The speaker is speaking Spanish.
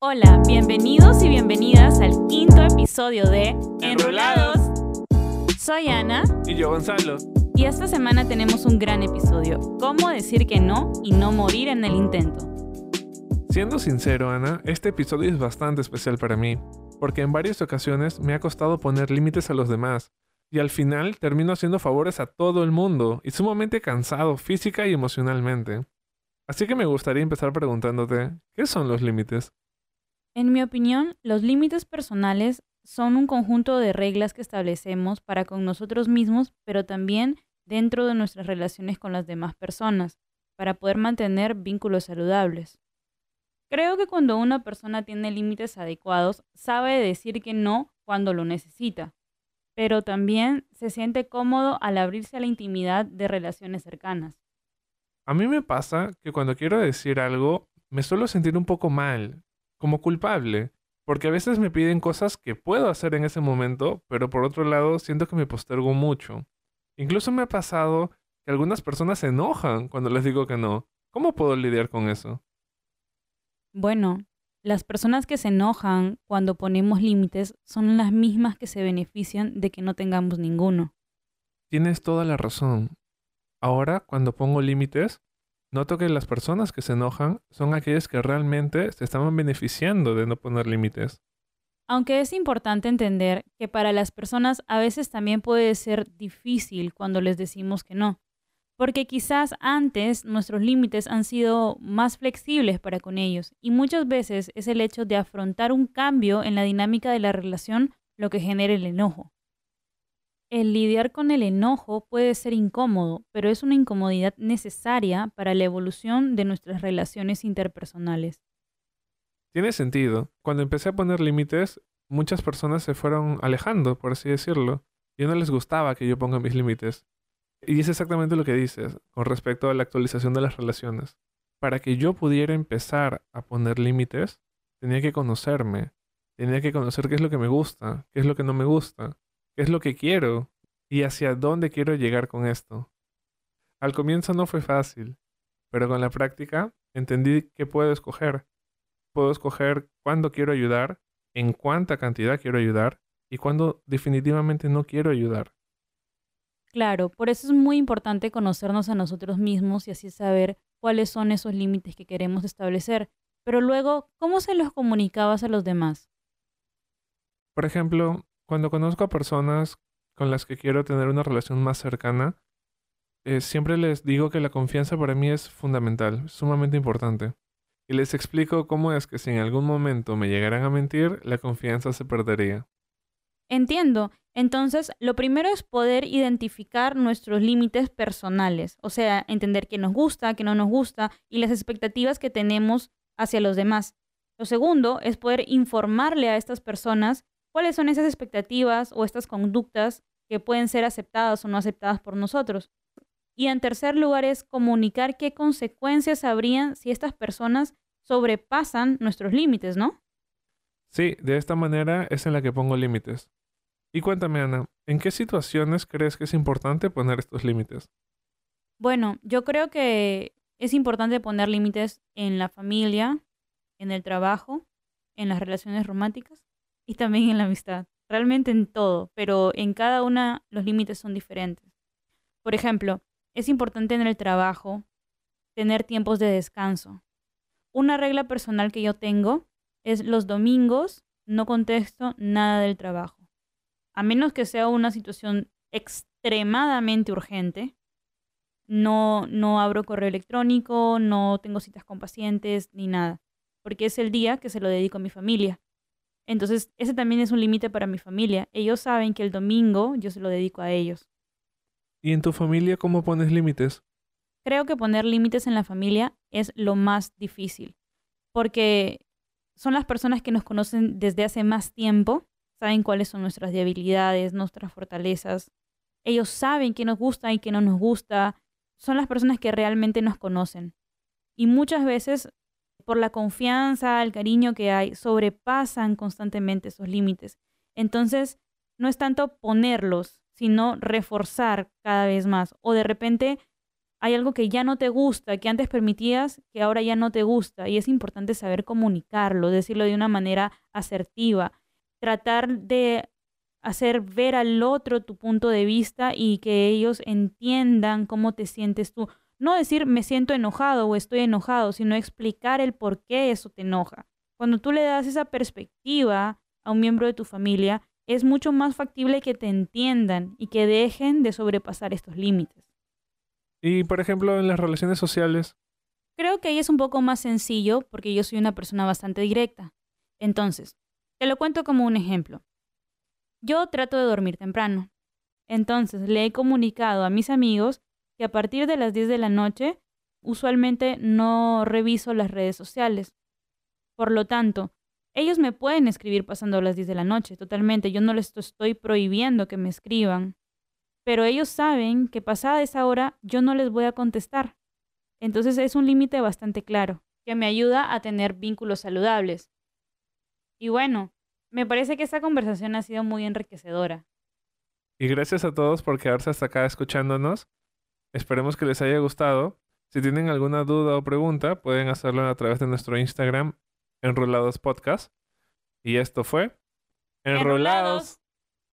Hola, bienvenidos y bienvenidas al quinto episodio de Enrolados. Soy Ana Y yo, Gonzalo. y esta semana tenemos un gran episodio, cómo decir que no y no morir en el intento. Siendo sincero, Ana, este episodio es bastante especial para mí, porque en varias ocasiones me ha costado poner límites a los demás, y al final termino haciendo favores a todo el mundo, y sumamente cansado física y emocionalmente. Así que me gustaría empezar preguntándote, ¿qué son los límites? En mi opinión, los límites personales son un conjunto de reglas que establecemos para con nosotros mismos, pero también dentro de nuestras relaciones con las demás personas, para poder mantener vínculos saludables. Creo que cuando una persona tiene límites adecuados, sabe decir que no cuando lo necesita, pero también se siente cómodo al abrirse a la intimidad de relaciones cercanas. A mí me pasa que cuando quiero decir algo, me suelo sentir un poco mal, como culpable, porque a veces me piden cosas que puedo hacer en ese momento, pero por otro lado siento que me postergo mucho. Incluso me ha pasado que algunas personas se enojan cuando les digo que no. ¿Cómo puedo lidiar con eso? Bueno, las personas que se enojan cuando ponemos límites son las mismas que se benefician de que no tengamos ninguno. Tienes toda la razón. Ahora, cuando pongo límites, noto que las personas que se enojan son aquellas que realmente se estaban beneficiando de no poner límites. Aunque es importante entender que para las personas a veces también puede ser difícil cuando les decimos que no, porque quizás antes nuestros límites han sido más flexibles para con ellos y muchas veces es el hecho de afrontar un cambio en la dinámica de la relación lo que genera el enojo. El lidiar con el enojo puede ser incómodo, pero es una incomodidad necesaria para la evolución de nuestras relaciones interpersonales. Tiene sentido. Cuando empecé a poner límites, muchas personas se fueron alejando, por así decirlo. Y no les gustaba que yo ponga mis límites. Y es exactamente lo que dices con respecto a la actualización de las relaciones. Para que yo pudiera empezar a poner límites, tenía que conocerme. Tenía que conocer qué es lo que me gusta, qué es lo que no me gusta, qué es lo que quiero y hacia dónde quiero llegar con esto. Al comienzo no fue fácil, pero con la práctica entendí que puedo escoger. Puedo escoger cuándo quiero ayudar, en cuánta cantidad quiero ayudar y cuándo definitivamente no quiero ayudar. Claro, por eso es muy importante conocernos a nosotros mismos y así saber cuáles son esos límites que queremos establecer. Pero luego, ¿cómo se los comunicabas a los demás? Por ejemplo, cuando conozco a personas con las que quiero tener una relación más cercana, eh, siempre les digo que la confianza para mí es fundamental, sumamente importante. Y les explico cómo es que si en algún momento me llegaran a mentir, la confianza se perdería. Entiendo. Entonces, lo primero es poder identificar nuestros límites personales, o sea, entender qué nos gusta, qué no nos gusta y las expectativas que tenemos hacia los demás. Lo segundo es poder informarle a estas personas cuáles son esas expectativas o estas conductas que pueden ser aceptadas o no aceptadas por nosotros. Y en tercer lugar es comunicar qué consecuencias habrían si estas personas sobrepasan nuestros límites, ¿no? Sí, de esta manera es en la que pongo límites. Y cuéntame, Ana, ¿en qué situaciones crees que es importante poner estos límites? Bueno, yo creo que es importante poner límites en la familia, en el trabajo, en las relaciones románticas y también en la amistad. Realmente en todo, pero en cada una los límites son diferentes. Por ejemplo, es importante en el trabajo tener tiempos de descanso. Una regla personal que yo tengo es los domingos no contesto nada del trabajo. A menos que sea una situación extremadamente urgente, no, no abro correo electrónico, no tengo citas con pacientes ni nada, porque es el día que se lo dedico a mi familia. Entonces, ese también es un límite para mi familia. Ellos saben que el domingo yo se lo dedico a ellos. ¿Y en tu familia cómo pones límites? Creo que poner límites en la familia es lo más difícil, porque son las personas que nos conocen desde hace más tiempo, saben cuáles son nuestras debilidades, nuestras fortalezas. Ellos saben qué nos gusta y qué no nos gusta. Son las personas que realmente nos conocen. Y muchas veces, por la confianza, el cariño que hay, sobrepasan constantemente esos límites. Entonces, no es tanto ponerlos, sino reforzar cada vez más. O de repente hay algo que ya no te gusta, que antes permitías, que ahora ya no te gusta. Y es importante saber comunicarlo, decirlo de una manera asertiva, tratar de hacer ver al otro tu punto de vista y que ellos entiendan cómo te sientes tú. No decir me siento enojado o estoy enojado, sino explicar el por qué eso te enoja. Cuando tú le das esa perspectiva a un miembro de tu familia, es mucho más factible que te entiendan y que dejen de sobrepasar estos límites. Y por ejemplo, en las relaciones sociales. Creo que ahí es un poco más sencillo porque yo soy una persona bastante directa. Entonces, te lo cuento como un ejemplo. Yo trato de dormir temprano. Entonces, le he comunicado a mis amigos que a partir de las 10 de la noche usualmente no reviso las redes sociales. Por lo tanto, ellos me pueden escribir pasando las 10 de la noche, totalmente. Yo no les estoy prohibiendo que me escriban. Pero ellos saben que pasada esa hora yo no les voy a contestar. Entonces es un límite bastante claro, que me ayuda a tener vínculos saludables. Y bueno, me parece que esta conversación ha sido muy enriquecedora. Y gracias a todos por quedarse hasta acá escuchándonos. Esperemos que les haya gustado. Si tienen alguna duda o pregunta, pueden hacerlo a través de nuestro Instagram Enrolados Podcast. Y esto fue Enrolados.